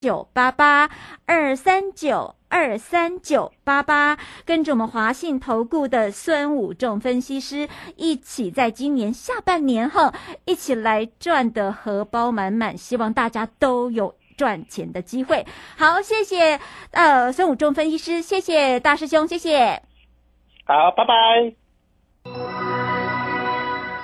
九八八二三九二三九八八，跟着我们华信投顾的孙武仲分析师一起，在今年下半年后一起来赚的荷包满满，希望大家都有赚钱的机会。好，谢谢呃孙武仲分析师，谢谢大师兄，谢谢。好，拜拜。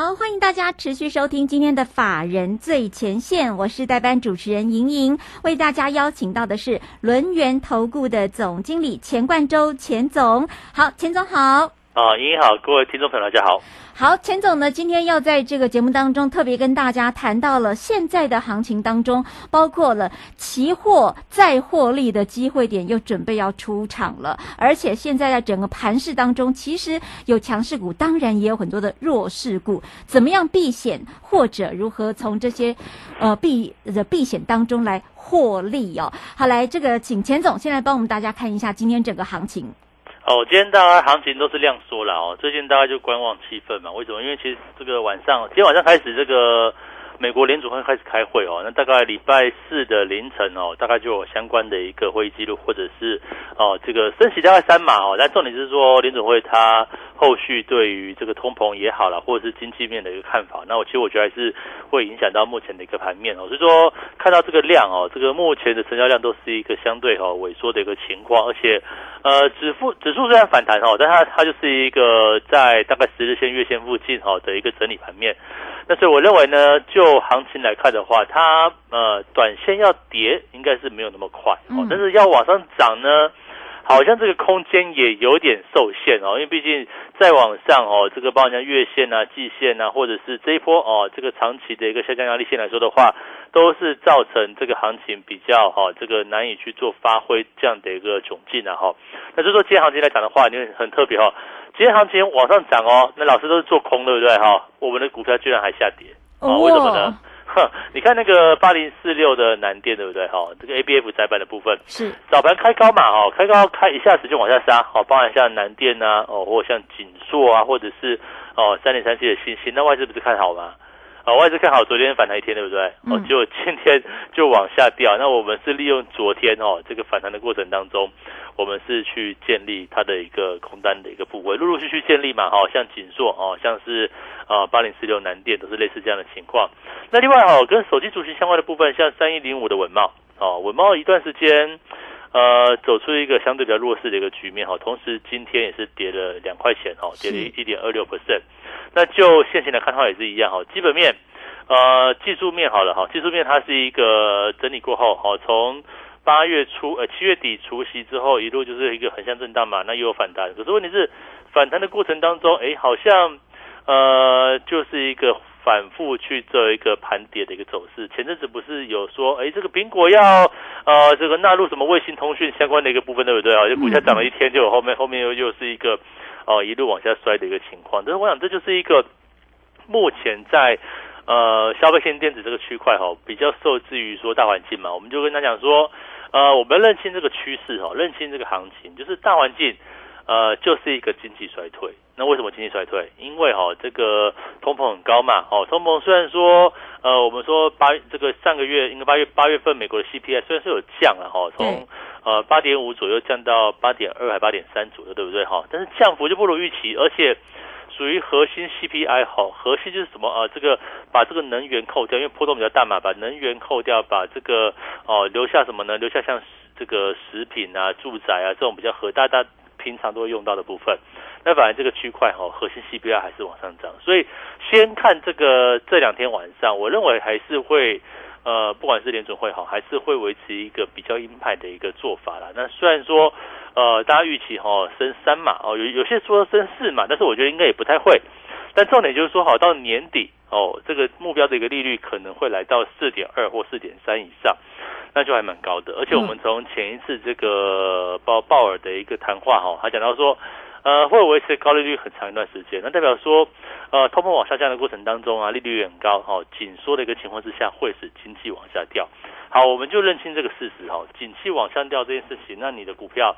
好，欢迎大家持续收听今天的法人最前线，我是代班主持人莹莹，为大家邀请到的是轮源投顾的总经理钱冠洲钱总。好，钱总好。啊，莹莹好，各位听众朋友大家好。好，钱总呢，今天要在这个节目当中特别跟大家谈到了现在的行情当中，包括了期货再获利的机会点又准备要出场了，而且现在在整个盘市当中，其实有强势股，当然也有很多的弱势股，怎么样避险，或者如何从这些呃避的避险当中来获利哦？好，来这个请钱总先来帮我们大家看一下今天整个行情。哦，今天大家行情都是量缩了哦，最近大概就观望气氛嘛。为什么？因为其实这个晚上，今天晚上开始，这个美国联储会开始开会哦。那大概礼拜四的凌晨哦，大概就有相关的一个会议记录，或者是哦，这个升息大概三码哦。但重点是说，联储会它后续对于这个通膨也好了，或者是经济面的一个看法。那我其实我觉得还是会影响到目前的一个盘面哦。所以说，看到这个量哦，这个目前的成交量都是一个相对哦萎缩的一个情况，而且。呃，指数指数虽然反弹哦，但它它就是一个在大概十日线、月线附近哈的一个整理盘面。那所以我认为呢，就行情来看的话，它呃短线要跌应该是没有那么快哦，但是要往上涨呢，好像这个空间也有点受限哦，因为毕竟再往上哦，这个包括像月线啊、季线啊，或者是这一波哦这个长期的一个下降压力线来说的话。都是造成这个行情比较哈，这个难以去做发挥这样的一个窘境啊哈。那就说今天行情来讲的话，你很特别哈。今天行情往上涨哦，那老师都是做空对不对哈？我们的股票居然还下跌啊？为什么呢？哼，你看那个八零四六的南电对不对哈？这个 A B F 窄板的部分是早盘开高嘛哈，开高开一下子就往下杀，好，包含像南电啊哦，或像锦硕啊，或者是哦三零三七的星星，那外资不是看好吗？啊，外资看好昨天反弹一天，对不对？哦，结果今天 就往下掉。那我们是利用昨天哦这个反弹的过程当中，我们是去建立它的一个空单的一个部位，陆陆续续建立嘛。哈，像锦硕哦，像是啊八零四六南电都是类似这样的情况。那另外哦，跟手机族群相关的部分，像三一零五的文茂哦，文茂一段时间呃走出一个相对比较弱势的一个局面哈，同时今天也是跌了两块钱哈，跌了一点二六 percent。那就现行来看的话也是一样哈，基本面，呃，技术面好了哈，技术面它是一个整理过后，好，从八月初呃七月底除夕之后一路就是一个横向震荡嘛，那又有反弹，可是问题是反弹的过程当中，哎，好像呃就是一个反复去做一个盘跌的一个走势。前阵子不是有说，哎，这个苹果要呃这个纳入什么卫星通讯相关的一个部分，对不对啊？就股价涨了一天，就有后面后面又又是一个哦一路往下摔的一个情况。但是我想这就是一个目前在呃消费性电子这个区块哈，比较受制于说大环境嘛，我们就跟他讲说，呃，我们认清这个趋势哈，认清这个行情，就是大环境。呃，就是一个经济衰退。那为什么经济衰退？因为哈，这个通膨很高嘛。哦，通膨虽然说，呃，我们说八这个上个月，应该八月八月份美国的 CPI 虽然是有降了哈，从呃八点五左右降到八点二还八点三左右，对不对哈？但是降幅就不如预期，而且属于核心 CPI 哈，核心就是什么啊？这个把这个能源扣掉，因为波动比较大嘛，把能源扣掉，把这个哦留下什么呢？留下像这个食品啊、住宅啊这种比较核大大。平常都会用到的部分，那反而这个区块哈，核心 CPI 还是往上涨，所以先看这个这两天晚上，我认为还是会呃，不管是联准会好，还是会维持一个比较鹰派的一个做法啦。那虽然说呃，大家预期哈升三码哦，有有些说升四码，但是我觉得应该也不太会。但重点就是说，好到年底哦，这个目标的一个利率可能会来到四点二或四点三以上。那就还蛮高的，而且我们从前一次这个鲍鲍尔的一个谈话哈，他讲到说，呃，会维持高利率很长一段时间，那代表说，呃，通膨往下降的过程当中啊，利率很高哈，紧缩的一个情况之下，会使经济往下掉。好，我们就认清这个事实哈，景气往下掉这件事情，那你的股票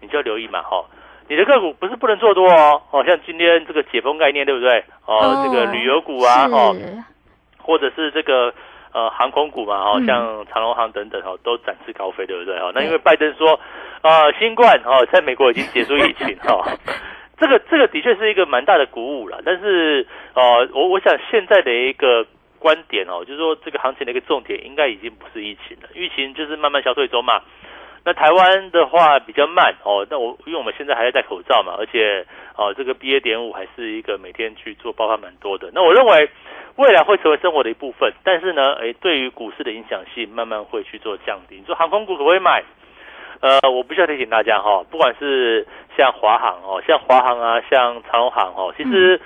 你就要留意嘛哈，你的个股不是不能做多哦，哦，像今天这个解封概念对不对？哦，这个旅游股啊，哦，或者是这个。呃，航空股嘛，哦，像长隆航等等，哦，都展翅高飞，对不对？哈，那因为拜登说，呃，新冠，哦，在美国已经结束疫情，哈，这个这个的确是一个蛮大的鼓舞了。但是，呃，我我想现在的一个观点哦，就是说这个行情的一个重点应该已经不是疫情了，疫情就是慢慢消退中嘛。那台湾的话比较慢哦，那我因为我们现在还在戴口罩嘛，而且哦，这个 B A 点五还是一个每天去做爆发蛮多的。那我认为。未来会成为生活的一部分，但是呢，诶，对于股市的影响性慢慢会去做降低。你说航空股可不可以买？呃，我必须要提醒大家哈，不管是像华航哦，像华航啊，像长荣航哦，其实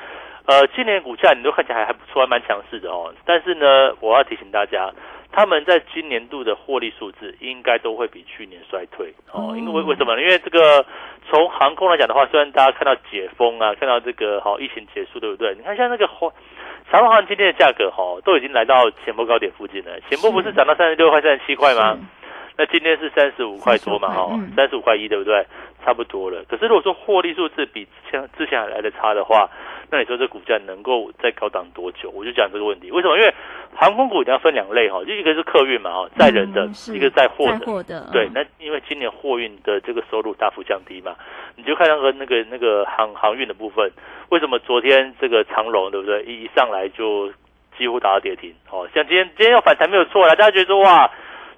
呃，今年股价你都看起来还不错，还蛮强势的哦。但是呢，我要提醒大家，他们在今年度的获利数字应该都会比去年衰退哦。因为为什么？因为这个从航空来讲的话，虽然大家看到解封啊，看到这个好疫情结束，对不对？你看像那个华。长荣航今天的价格哈都已经来到前波高点附近了，前波不是涨到三十六块、三十七块吗？那今天是三十五块多嘛哈，三十五块一对不对？差不多了。可是如果说获利数字比前之前还来的差的话，那你说这股价能够再高档多久？我就讲这个问题。为什么？因为航空股一定要分两类哈，就一个是客运嘛哈，载人的，一个载货的。对，那因为今年货运的这个收入大幅降低嘛，你就看那个那个那个航航运的部分。为什么昨天这个长龙对不对？一上来就几乎打到跌停，哦，像今天今天要反弹没有错了，大家觉得说哇，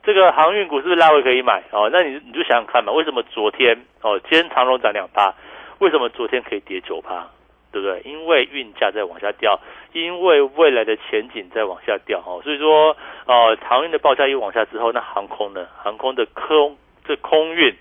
这个航运股是不是拉回可以买？哦，那你你就想想看嘛，为什么昨天哦，今天长龙涨两趴，为什么昨天可以跌九趴？对不对？因为运价在往下掉，因为未来的前景在往下掉，哦，所以说呃，航运的报价一往下之后，那航空呢？航空的空这空运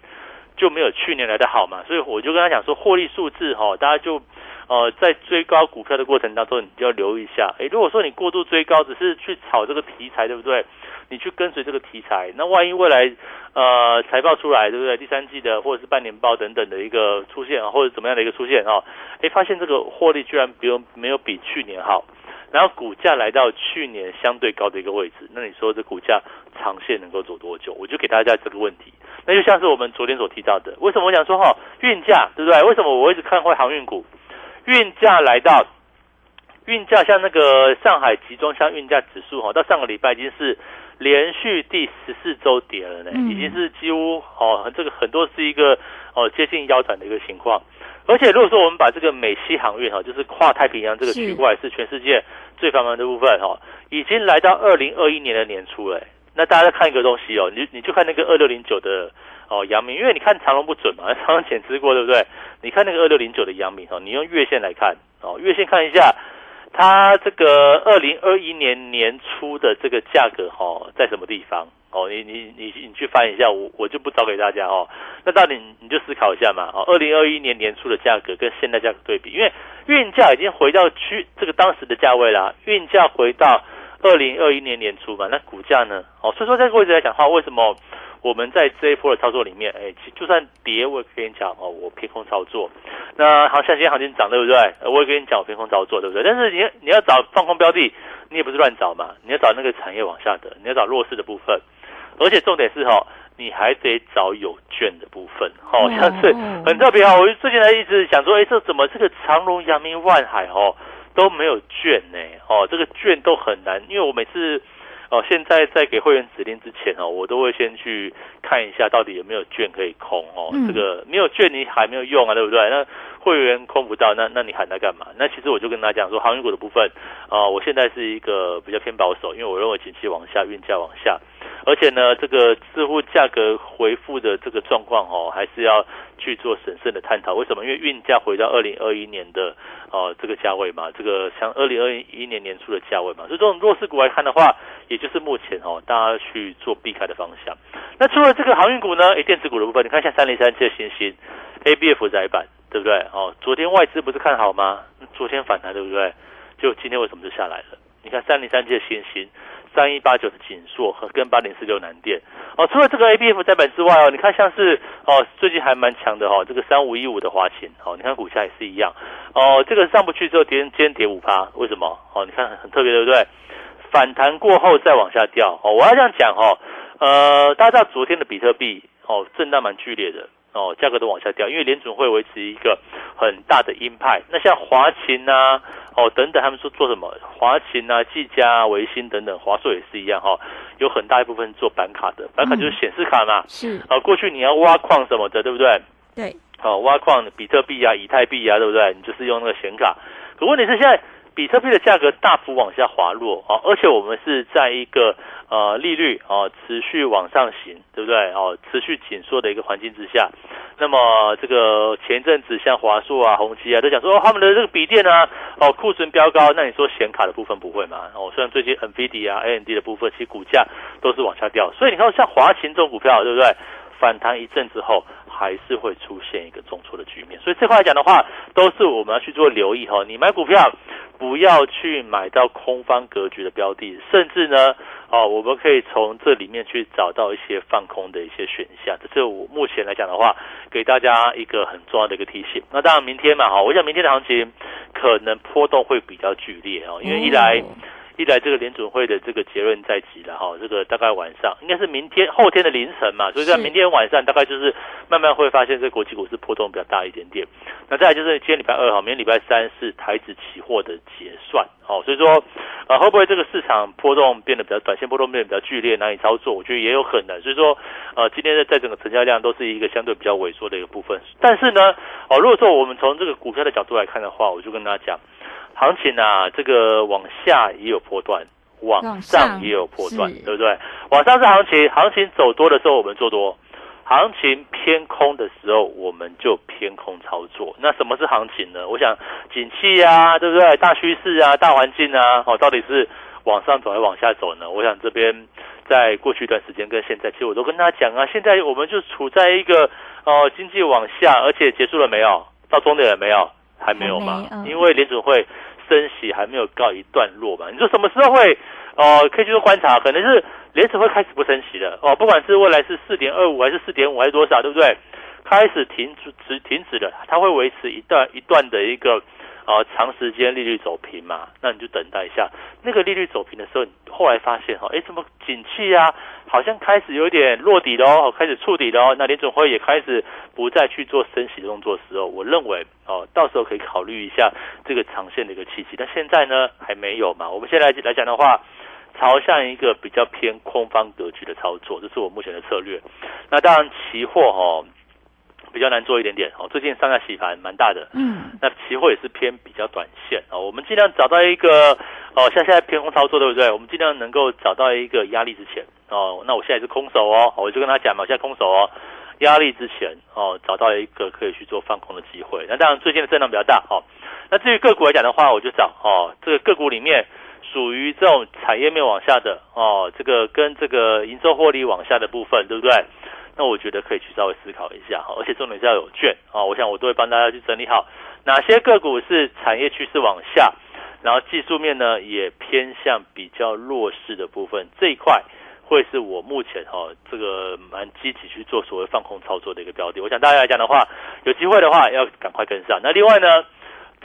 就没有去年来的好嘛，所以我就跟他讲说，获利数字哈，大家就。呃，在追高股票的过程当中，你就要留意一下。诶，如果说你过度追高，只是去炒这个题材，对不对？你去跟随这个题材，那万一未来呃财报出来，对不对？第三季的或者是半年报等等的一个出现，或者怎么样的一个出现啊？诶，发现这个获利居然比没有比去年好，然后股价来到去年相对高的一个位置，那你说这股价长线能够走多久？我就给大家这个问题。那就像是我们昨天所提到的，为什么我想说哈运价，对不对？为什么我一直看坏航运股？运价来到，运价像那个上海集装箱运价指数哈，到上个礼拜已经是连续第十四周跌了呢，已经是几乎哦，这个很多是一个哦接近腰斩的一个情况。而且如果说我们把这个美西航运哈，就是跨太平洋这个区块是全世界最繁忙的部分哈，已经来到二零二一年的年初了。那大家再看一个东西哦，你你就看那个二六零九的。哦，阳明，因为你看长隆不准嘛，长隆减持过，对不对？你看那个二六零九的阳明哦，你用月线来看哦，月线看一下，它这个二零二一年年初的这个价格哈，在什么地方？哦，你你你你去翻一下，我我就不找给大家哦。那到底你就思考一下嘛。哦，二零二一年年初的价格跟现在价格对比，因为运价已经回到去这个当时的价位啦，运价回到二零二一年年初嘛，那股价呢？哦，所以说在这个位置来讲的话，为什么？我们在这一波的操作里面，哎，就算跌，我也跟你讲哦，我偏空操作。那好像今天行情涨，对不对？我也跟你讲，我偏空操作，对不对？但是你你要找放空标的，你也不是乱找嘛，你要找那个产业往下的，你要找弱势的部分。而且重点是哈，你还得找有券的部分，好像是很特别哦。我最近呢一直想说，哎，这怎么这个长隆、阳明、万海哦都没有券呢？哦，这个券都很难，因为我每次。哦，现在在给会员指令之前哦，我都会先去看一下到底有没有券可以空哦。这个没有券你还没有用啊，对不对？那会员空不到，那那你喊他干嘛？那其实我就跟大家讲说，航运股的部分啊，我现在是一个比较偏保守，因为我认为景气往下，运价往下，而且呢，这个似乎价格回复的这个状况哦，还是要去做审慎的探讨。为什么？因为运价回到二零二一年的哦这个价位嘛，这个像二零二一年年初的价位嘛，所以这种弱势股来看的话。也就是目前哦，大家去做避开的方向。那除了这个航运股呢？诶，电子股的部分，你看像三零三七的星星，A B F 窄板，对不对？哦，昨天外资不是看好吗？昨天反弹，对不对？就今天为什么就下来了？你看三零三七的星星，三一八九的锦硕和跟八零四六南电。哦，除了这个 A B F 在板之外哦，你看像是哦，最近还蛮强的哈，这个三五一五的华勤，哦，你看股价也是一样。哦，这个上不去之后跌，今天跌五趴，为什么？哦，你看很特别，对不对？反弹过后再往下掉哦，我要这样讲哦，呃，大家知道昨天的比特币哦，震荡蛮剧烈的哦，价格都往下掉，因为联准会维持一个很大的鹰派。那像华勤啊，哦等等，他们说做什么？华勤啊、技嘉、维新等等，华硕也是一样哈，有很大一部分做板卡的，板卡就是显示卡嘛。是。啊，过去你要挖矿什么的，对不对？对。哦，挖矿比特币啊、以太币啊，对不对？你就是用那个显卡。可问题是现在。比特币的价格大幅往下滑落啊，而且我们是在一个呃利率啊持续往上行，对不对？哦，持续紧缩的一个环境之下，那么这个前阵子像华硕啊、宏基啊都讲说他们的这个笔电呢哦库存飙高，那你说显卡的部分不会吗？哦，虽然最近 NVIDIA 啊、AMD 的部分其实股价都是往下掉，所以你看像华勤这种股票，对不对？反弹一阵之后。还是会出现一个重挫的局面，所以这块来讲的话，都是我们要去做留意哈。你买股票不要去买到空方格局的标的，甚至呢，哦，我们可以从这里面去找到一些放空的一些选项。这是我目前来讲的话，给大家一个很重要的一个提醒。那当然，明天嘛，哈，我想明天的行情可能波动会比较剧烈哦，因为一来。一来这个联准会的这个结论在即了哈，这个大概晚上应该是明天后天的凌晨嘛，所以在明天晚上大概就是慢慢会发现这国际股市波动比较大一点点。那再来就是今天礼拜二哈，明天礼拜三是台子期货的结算，哦，所以说呃会不会这个市场波动变得比较短线波动变得比较剧烈难以操作？我觉得也有可能。所以说呃今天的在整个成交量都是一个相对比较萎缩的一个部分。但是呢哦如果说我们从这个股票的角度来看的话，我就跟大家讲。行情啊，这个往下也有波段，往上也有波段，对不对？往上是行情，行情走多的时候我们做多，行情偏空的时候我们就偏空操作。那什么是行情呢？我想景气啊，对不对？大趋势啊，大环境啊，哦，到底是往上走还是往下走呢？我想这边在过去一段时间跟现在，其实我都跟大家讲啊，现在我们就处在一个哦经济往下，而且结束了没有？到终点了没有？还没有嘛？因为联储会升息还没有告一段落嘛。你说什么时候会？哦，可以去做观察，可能是联储会开始不升息了哦。不管是未来是四点二五还是四点五还是多少，对不对？开始停止停止了，它会维持一段一段的一个。啊，长时间利率走平嘛，那你就等待一下。那个利率走平的时候，你后来发现哈，哎，怎么景气啊，好像开始有点落底了哦，开始触底了哦。那联总会也开始不再去做升息的动作的时候，我认为哦，到时候可以考虑一下这个长线的一个契机。但现在呢，还没有嘛。我们现在来讲的话，朝向一个比较偏空方格局的操作，这是我目前的策略。那当然，期货哦。比较难做一点点哦，最近上下洗盘蛮大的，嗯，那期货也是偏比较短线哦，我们尽量找到一个哦，像现在偏空操作对不对？我们尽量能够找到一个压力之前哦，那我现在是空手哦，我就跟他讲嘛，现在空手哦，压力之前哦，找到一个可以去做放空的机会。那当然最近的震荡比较大哦。那至于个股来讲的话，我就找哦，这个个股里面属于这种产业面往下的哦，这个跟这个营收获利往下的部分，对不对？那我觉得可以去稍微思考一下哈，而且重点是要有券啊。我想我都会帮大家去整理好哪些个股是产业趋势往下，然后技术面呢也偏向比较弱势的部分这一块。会是我目前哈这个蛮积极去做所谓放空操作的一个标的。我想大家来讲的话，有机会的话要赶快跟上。那另外呢，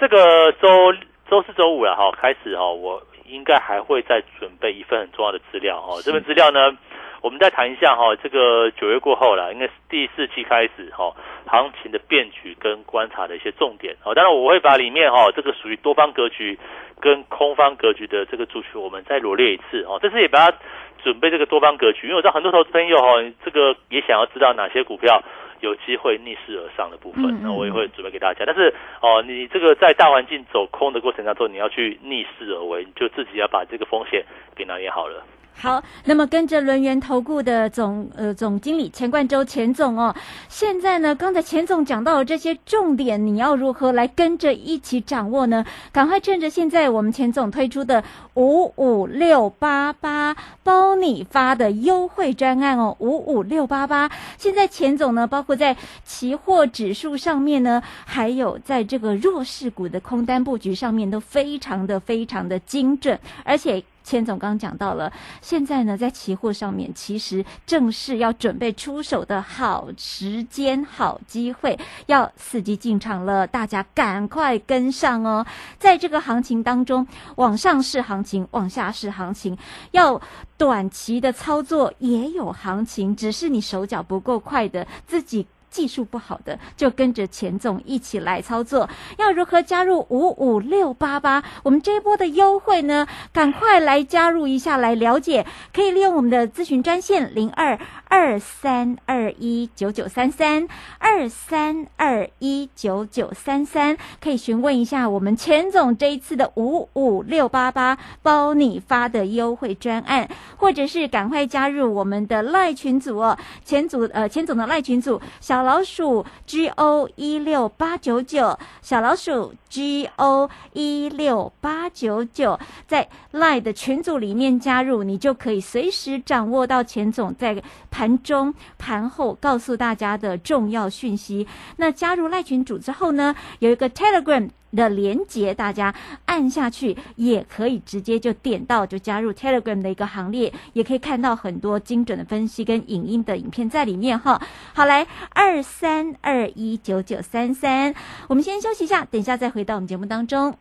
这个周周四周五了哈，开始哈，我应该还会再准备一份很重要的资料哈。这份资料呢，我们再谈一下哈。这个九月过后了，应该是第四期开始哈，行情的变局跟观察的一些重点哦。当然我会把里面哈这个属于多方格局跟空方格局的这个族群，我们再罗列一次哦。这次也把它。准备这个多方格局，因为我知道很多投资朋友哈，这个也想要知道哪些股票有机会逆势而上的部分，那我也会准备给大家。但是哦，你这个在大环境走空的过程当中，你要去逆势而为，你就自己要把这个风险给拿捏好了。好，那么跟着轮源投顾的总呃总经理钱冠洲钱总哦，现在呢，刚才钱总讲到的这些重点，你要如何来跟着一起掌握呢？赶快趁着现在我们钱总推出的五五六八八包你发的优惠专案哦，五五六八八，现在钱总呢，包括在期货指数上面呢，还有在这个弱势股的空单布局上面，都非常的非常的精准，而且。千总刚讲到了，现在呢，在期货上面，其实正是要准备出手的好时间、好机会，要伺机进场了，大家赶快跟上哦！在这个行情当中，往上是行情，往下是行情，要短期的操作也有行情，只是你手脚不够快的自己。技术不好的就跟着钱总一起来操作。要如何加入五五六八八？我们这一波的优惠呢？赶快来加入一下来了解。可以利用我们的咨询专线零二二三二一九九三三二三二一九九三三，可以询问一下我们钱总这一次的五五六八八包你发的优惠专案，或者是赶快加入我们的赖群组哦。钱组呃钱总的赖群组小。小老鼠 G O 一六八九九，小老鼠 G O 一六八九九，在 Line 的群组里面加入，你就可以随时掌握到钱总在盘中、盘后告诉大家的重要讯息。那加入赖群组之后呢，有一个 Telegram。的连接，大家按下去也可以直接就点到，就加入 Telegram 的一个行列，也可以看到很多精准的分析跟影音的影片在里面哈。好，来二三二一九九三三，我们先休息一下，等一下再回到我们节目当中。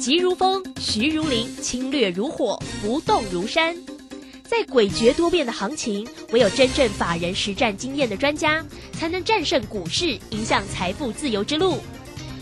急如风，徐如林，侵略如火，不动如山。在诡谲多变的行情，唯有真正法人实战经验的专家，才能战胜股市，迎向财富自由之路。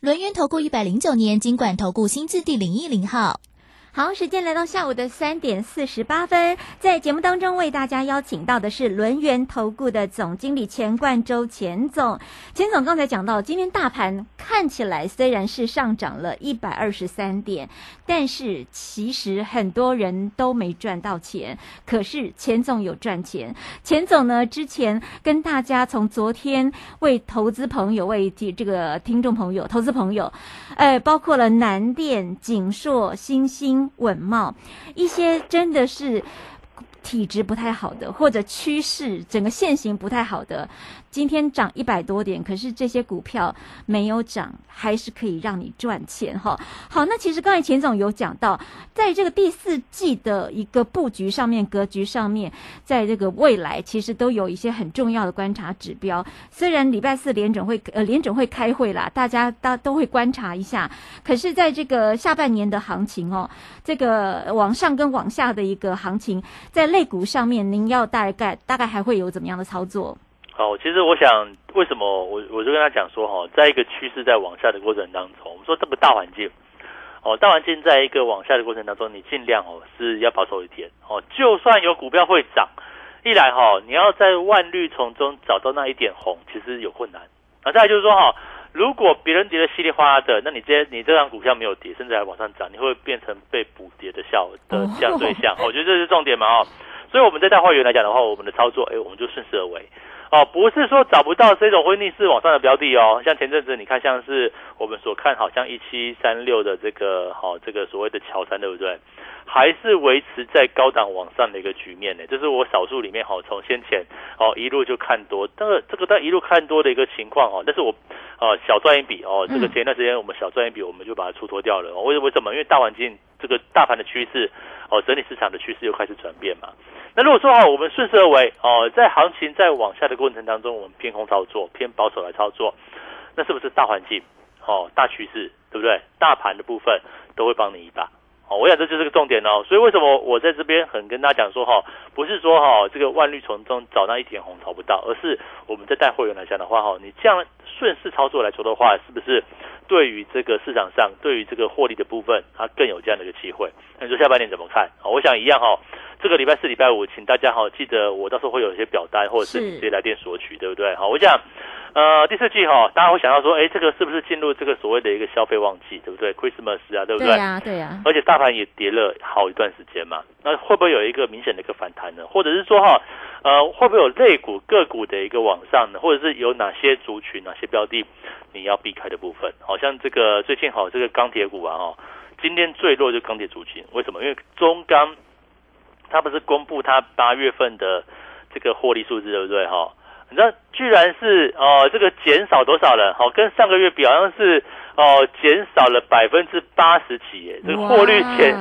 轮源投顾一百零九年金管投顾新字第零一零号。好，时间来到下午的三点四十八分，在节目当中为大家邀请到的是轮源投顾的总经理钱冠洲钱总。钱总刚才讲到，今天大盘看起来虽然是上涨了一百二十三点，但是其实很多人都没赚到钱。可是钱总有赚钱。钱总呢，之前跟大家从昨天为投资朋友、为这个听众朋友、投资朋友，呃，包括了南电、景硕、稳茂一些真的是体质不太好的，或者趋势整个线型不太好的，今天涨一百多点，可是这些股票没有涨，还是可以让你赚钱哈。好，那其实刚才钱总有讲到，在这个第四季的一个布局上面、格局上面，在这个未来其实都有一些很重要的观察指标。虽然礼拜四联准会呃联准会开会啦，大家大都会观察一下，可是在这个下半年的行情哦，这个往上跟往下的一个行情，在类股上面，您要大概大概还会有怎么样的操作？好，其实我想，为什么我我就跟他讲说，哈，在一个趋势在往下的过程当中，我们说这个大环境，哦，大环境在一个往下的过程当中，你尽量哦是要保守一点，哦，就算有股票会涨，一来哈，你要在万绿丛中找到那一点红，其实有困难。啊，再来就是说哈，如果别人跌的稀里哗啦的，那你这你这张股票没有跌，甚至还往上涨，你会变成被补跌的效的这样对象。我觉得这是重点嘛，哦，所以我们在大会员来讲的话，我们的操作，哎，我们就顺势而为。哦，不是说找不到这种会逆势往上的标的哦，像前阵子你看，像是我们所看好像一七三六的这个好这个所谓的乔山，对不对？还是维持在高档往上的一个局面呢？这是我少数里面好从先前哦一路就看多，这个这个在一路看多的一个情况哦，但是我哦小赚一笔哦，这个前一段时间我们小赚一笔，我们就把它出脱掉了。为为什么？因为大环境这个大盘的趋势哦，整体市场的趋势又开始转变嘛。那如果说哈，我们顺势而为哦，在行情在往下的过程当中，我们偏空操作、偏保守来操作，那是不是大环境哦、大趋势，对不对？大盘的部分都会帮你一把哦。我想这就是个重点哦。所以为什么我在这边很跟大家讲说哈，不是说哈这个万绿丛中找那一点红找不到，而是我们在带会员来讲的话哈，你这样顺势操作来说的话，是不是对于这个市场上对于这个获利的部分，它更有这样的一个机会？那你说下半年怎么看？我想一样哈。这个礼拜四、礼拜五，请大家哈记得，我到时候会有一些表单，或者是你直接来电索取，对不对？好，我想，呃，第四季哈，大家会想到说，哎，这个是不是进入这个所谓的一个消费旺季，对不对？Christmas 啊，对不对？对呀，对呀。而且大盘也跌了好一段时间嘛，那会不会有一个明显的一个反弹呢？或者是说哈，呃，会不会有类股个股的一个往上呢？或者是有哪些族群、哪些标的你要避开的部分？好像这个最近好这个钢铁股啊，哈，今天最弱就钢铁族群，为什么？因为中钢。它不是公布它八月份的这个获利数字，对不对？哈，你知道居然是哦，这个减少多少了？好，跟上个月比好像是哦，减少了百分之八十几，耶，这个获利减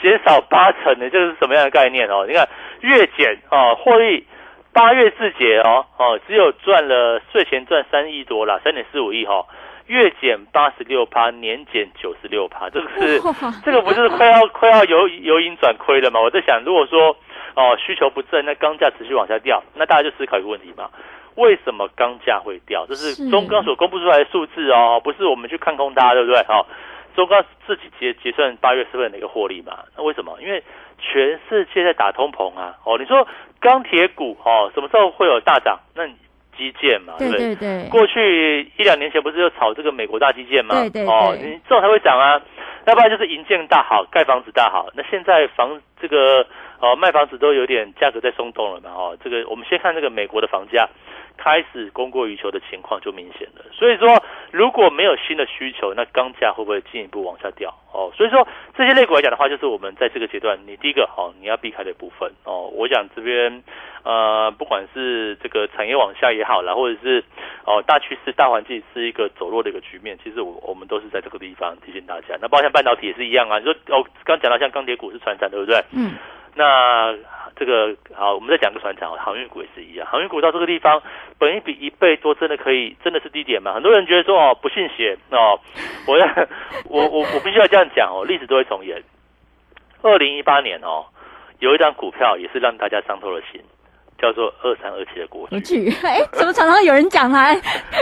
减少八成的，这个是什么样的概念哦？你看月减哦，获利八月自结哦哦，只有赚了税前赚三亿多啦，三点四五亿哈。月减八十六趴，年减九十六趴，这个是 这个不就是快要快要由由盈转亏了吗？我在想，如果说哦需求不振，那钢价持续往下掉，那大家就思考一个问题嘛：为什么钢价会掉？这是中钢所公布出来的数字哦，不是我们去看空它，对不对？哦，中钢自己结结算八月十份的一个获利嘛？那为什么？因为全世界在打通膨啊！哦，你说钢铁股哦，什么时候会有大涨？那基建嘛，对不对？对过去一两年前不是就炒这个美国大基建吗？对对哦，你这种才会涨啊。要不然就是银建大好，盖房子大好。那现在房这个哦卖房子都有点价格在松动了嘛。哦，这个我们先看这个美国的房价。开始供过于求的情况就明显了，所以说如果没有新的需求，那钢价会不会进一步往下掉？哦，所以说这些类股来讲的话，就是我们在这个阶段，你第一个哦你要避开的部分哦。我讲这边呃，不管是这个产业往下也好啦，或者是哦大趋势、大环境是一个走弱的一个局面，其实我我们都是在这个地方提醒大家。那包括像半导体也是一样啊，你说哦刚讲到像钢铁股是传产，对不对？嗯。那这个好，我们再讲个船长，航运股也是一样。航运股到这个地方，本一比一倍多，真的可以，真的是低点吗？很多人觉得说哦，不信邪哦，我要我我我必须要这样讲哦，历史都会重演。二零一八年哦，有一张股票也是让大家伤透了心，叫做二三二七的国巨。哎，怎么常常有人讲它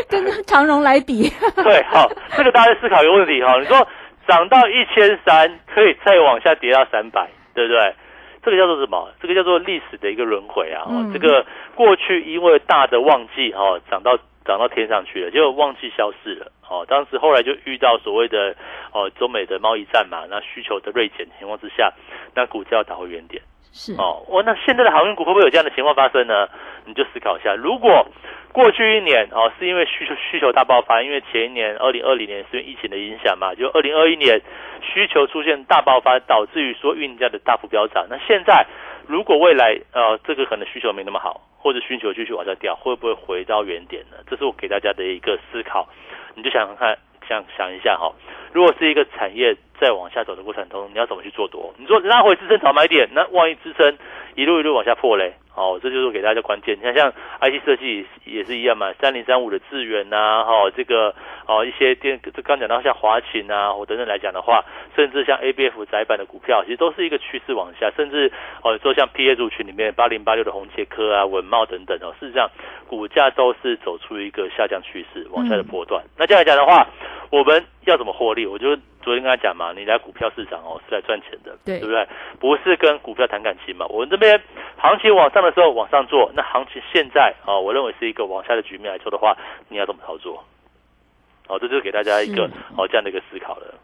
跟长荣来比？对，好，这个大家思考一个问题哈，你说涨到一千三，可以再往下跌到三百，对不对？这个叫做什么？这个叫做历史的一个轮回啊！这个过去因为大的旺季哈，涨到涨到天上去了，结果旺季消失了。哦，当时后来就遇到所谓的哦中美的贸易战嘛，那需求的锐减情况之下，那股价要打回原点。是哦，我那现在的航运股会不会有这样的情况发生呢？你就思考一下，如果。过去一年哦，是因为需求需求大爆发，因为前一年二零二零年是因为疫情的影响嘛，就二零二一年需求出现大爆发，导致于说运价的大幅飙涨。那现在如果未来呃这个可能需求没那么好或者需求继续往下掉，会不会回到原点呢？这是我给大家的一个思考。你就想想看，想想一下哈，如果是一个产业在往下走的过程中，你要怎么去做多？你说拉回支撑早买点，那万一支撑一路一路往下破嘞？哦，这就是给大家关键。你看，像 IC 设计也是一样嘛，三零三五的智源呐，哈，这个哦一些电，这刚讲到像华勤啊，或等等来讲的话，甚至像 ABF 窄板的股票，其实都是一个趋势往下，甚至哦说像 PA 族群里面八零八六的红切科啊、文茂等等哦，事实上股价都是走出一个下降趋势往下的波段。那这样来讲的话，我们要怎么获利？我就昨天跟他讲嘛，你来股票市场哦是来赚钱的，对对不对？不是跟股票谈感情嘛。我们这边行情往上的时候往上做，那行情现在啊、哦，我认为是一个往下的局面来说的话，你要怎么操作？哦，这就是给大家一个是哦这样的一个思考了。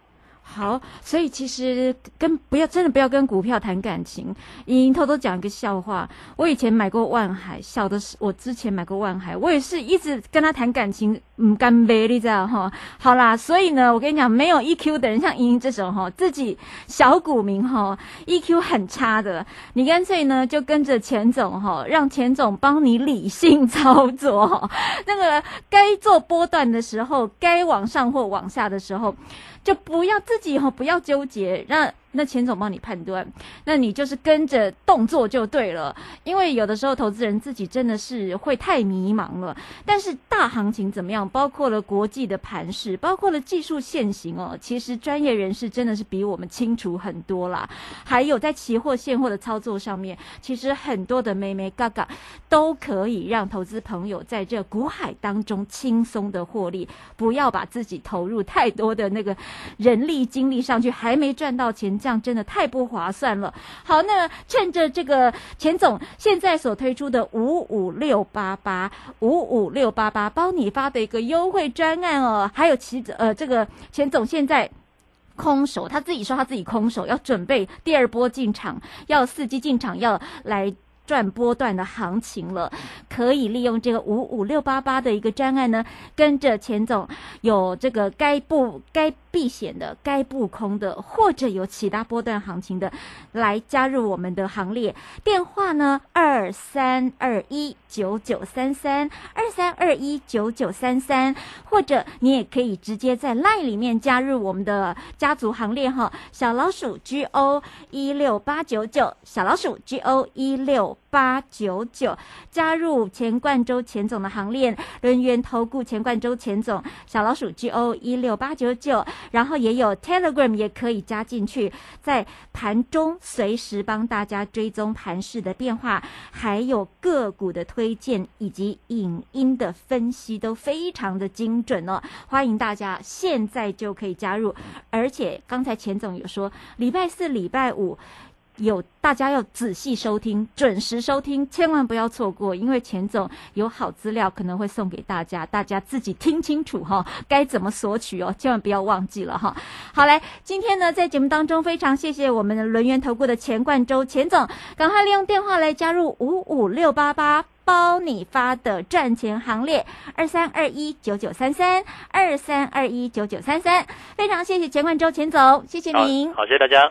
好，所以其实跟不要真的不要跟股票谈感情。莹莹偷偷讲一个笑话，我以前买过万海，小的时我之前买过万海，我也是一直跟他谈感情，嗯，干杯，你知道哈？好啦，所以呢，我跟你讲，没有 EQ 的人，像莹莹这种哈，自己小股民哈，EQ 很差的，你干脆呢就跟着钱总哈，让钱总帮你理性操作。那个该做波段的时候，该往上或往下的时候。就不要自己哈，不要纠结，让那钱总帮你判断，那你就是跟着动作就对了。因为有的时候投资人自己真的是会太迷茫了。但是大行情怎么样？包括了国际的盘势，包括了技术线型哦，其实专业人士真的是比我们清楚很多啦。还有在期货现货的操作上面，其实很多的妹妹嘎嘎都可以让投资朋友在这股海当中轻松的获利，不要把自己投入太多的那个人力精力上去，还没赚到钱，这样真的太不划算了。好，那趁着这个钱总现在所推出的五五六八八五五六八八包你发的一个优惠专案哦，还有其呃这个钱总现在。空手，他自己说他自己空手，要准备第二波进场，要伺机进场，要来赚波段的行情了。可以利用这个五五六八八的一个专案呢，跟着钱总有这个该布该避险的、该布空的，或者有其他波段行情的，来加入我们的行列。电话呢，二三二一九九三三二三二一九九三三，或者你也可以直接在 LINE 里面加入我们的家族行列哈，小老鼠 G O 一六八九九，小老鼠 G O 一六八九九，加入钱冠周钱总的行列，人员投顾钱冠周钱总，小老鼠 G O 一六八九九，然后也有 Telegram 也可以加进去，在盘中随时帮大家追踪盘势的变化，还有个股的推荐以及影音的分析都非常的精准哦，欢迎大家现在就可以加入，而且刚才钱总有说，礼拜四、礼拜五。有大家要仔细收听，准时收听，千万不要错过，因为钱总有好资料可能会送给大家，大家自己听清楚哈，该怎么索取哦，千万不要忘记了哈。好嘞，今天呢在节目当中非常谢谢我们的轮源投顾的钱冠周钱总，赶快利用电话来加入五五六八八。包你发的赚钱行列，二三二一九九三三，二三二一九九三三，非常谢谢钱冠周钱总，谢谢您。好，谢谢大家。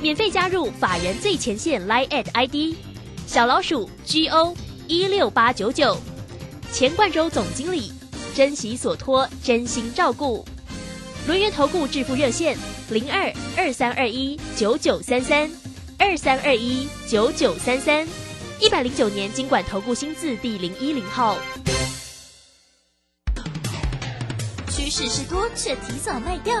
免费加入法人最前线 Line at ID 小老鼠 G O 一六八九九，钱冠洲总经理，珍惜所托，真心照顾。轮源投顾致富热线零二二三二一九九三三二三二一九九三三，一百零九年经管投顾新字第零一零号。趋势是多，却提早卖掉。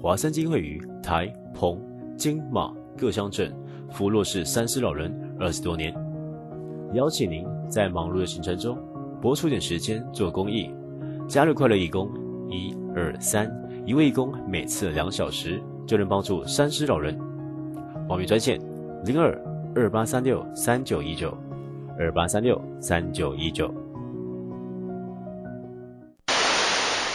华山金会于台、澎、金、马各乡镇服务弱势三失老人二十多年，邀请您在忙碌的行程中拨出点时间做公益，加入快乐义工，一二三，一位义工每次两小时就能帮助三失老人。报名专线零二二八三六三九一九二八三六三九一九。